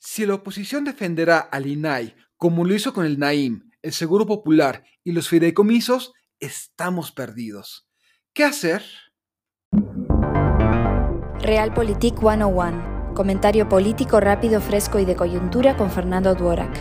Si la oposición defenderá al INAI como lo hizo con el NAIM, el Seguro Popular y los fideicomisos, estamos perdidos. ¿Qué hacer? Realpolitik 101. Comentario político rápido, fresco y de coyuntura con Fernando Duorak.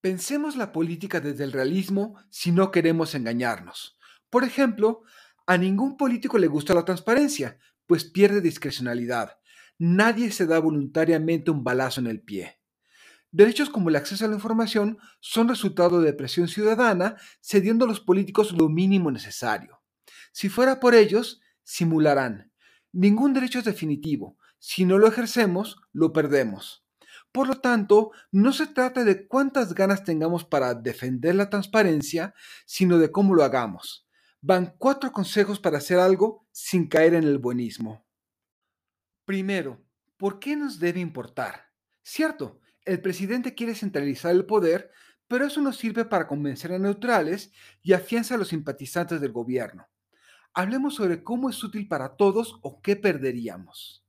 Pensemos la política desde el realismo si no queremos engañarnos. Por ejemplo, a ningún político le gusta la transparencia, pues pierde discrecionalidad. Nadie se da voluntariamente un balazo en el pie. Derechos como el acceso a la información son resultado de presión ciudadana, cediendo a los políticos lo mínimo necesario. Si fuera por ellos, simularán. Ningún derecho es definitivo. Si no lo ejercemos, lo perdemos. Por lo tanto, no se trata de cuántas ganas tengamos para defender la transparencia, sino de cómo lo hagamos van cuatro consejos para hacer algo sin caer en el buenismo. Primero, ¿por qué nos debe importar? Cierto, el presidente quiere centralizar el poder, pero eso no sirve para convencer a neutrales y afianza a los simpatizantes del gobierno. Hablemos sobre cómo es útil para todos o qué perderíamos.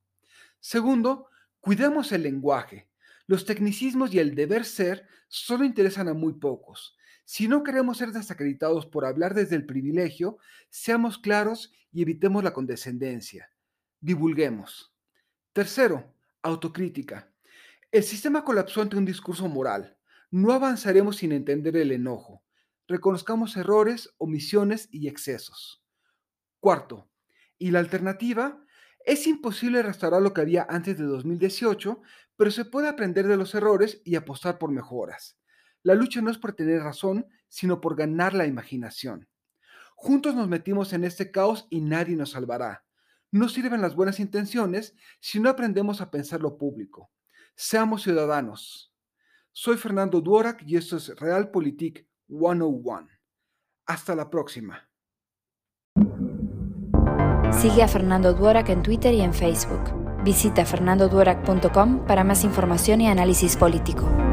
Segundo, cuidemos el lenguaje. Los tecnicismos y el deber ser solo interesan a muy pocos. Si no queremos ser desacreditados por hablar desde el privilegio, seamos claros y evitemos la condescendencia. Divulguemos. Tercero, autocrítica. El sistema colapsó ante un discurso moral. No avanzaremos sin entender el enojo. Reconozcamos errores, omisiones y excesos. Cuarto, ¿y la alternativa? Es imposible restaurar lo que había antes de 2018, pero se puede aprender de los errores y apostar por mejoras. La lucha no es por tener razón, sino por ganar la imaginación. Juntos nos metimos en este caos y nadie nos salvará. No sirven las buenas intenciones si no aprendemos a pensar lo público. Seamos ciudadanos. Soy Fernando Duorak y esto es Realpolitik 101. Hasta la próxima. Sigue a Fernando Duorak en Twitter y en Facebook. Visita fernandoduorak.com para más información y análisis político.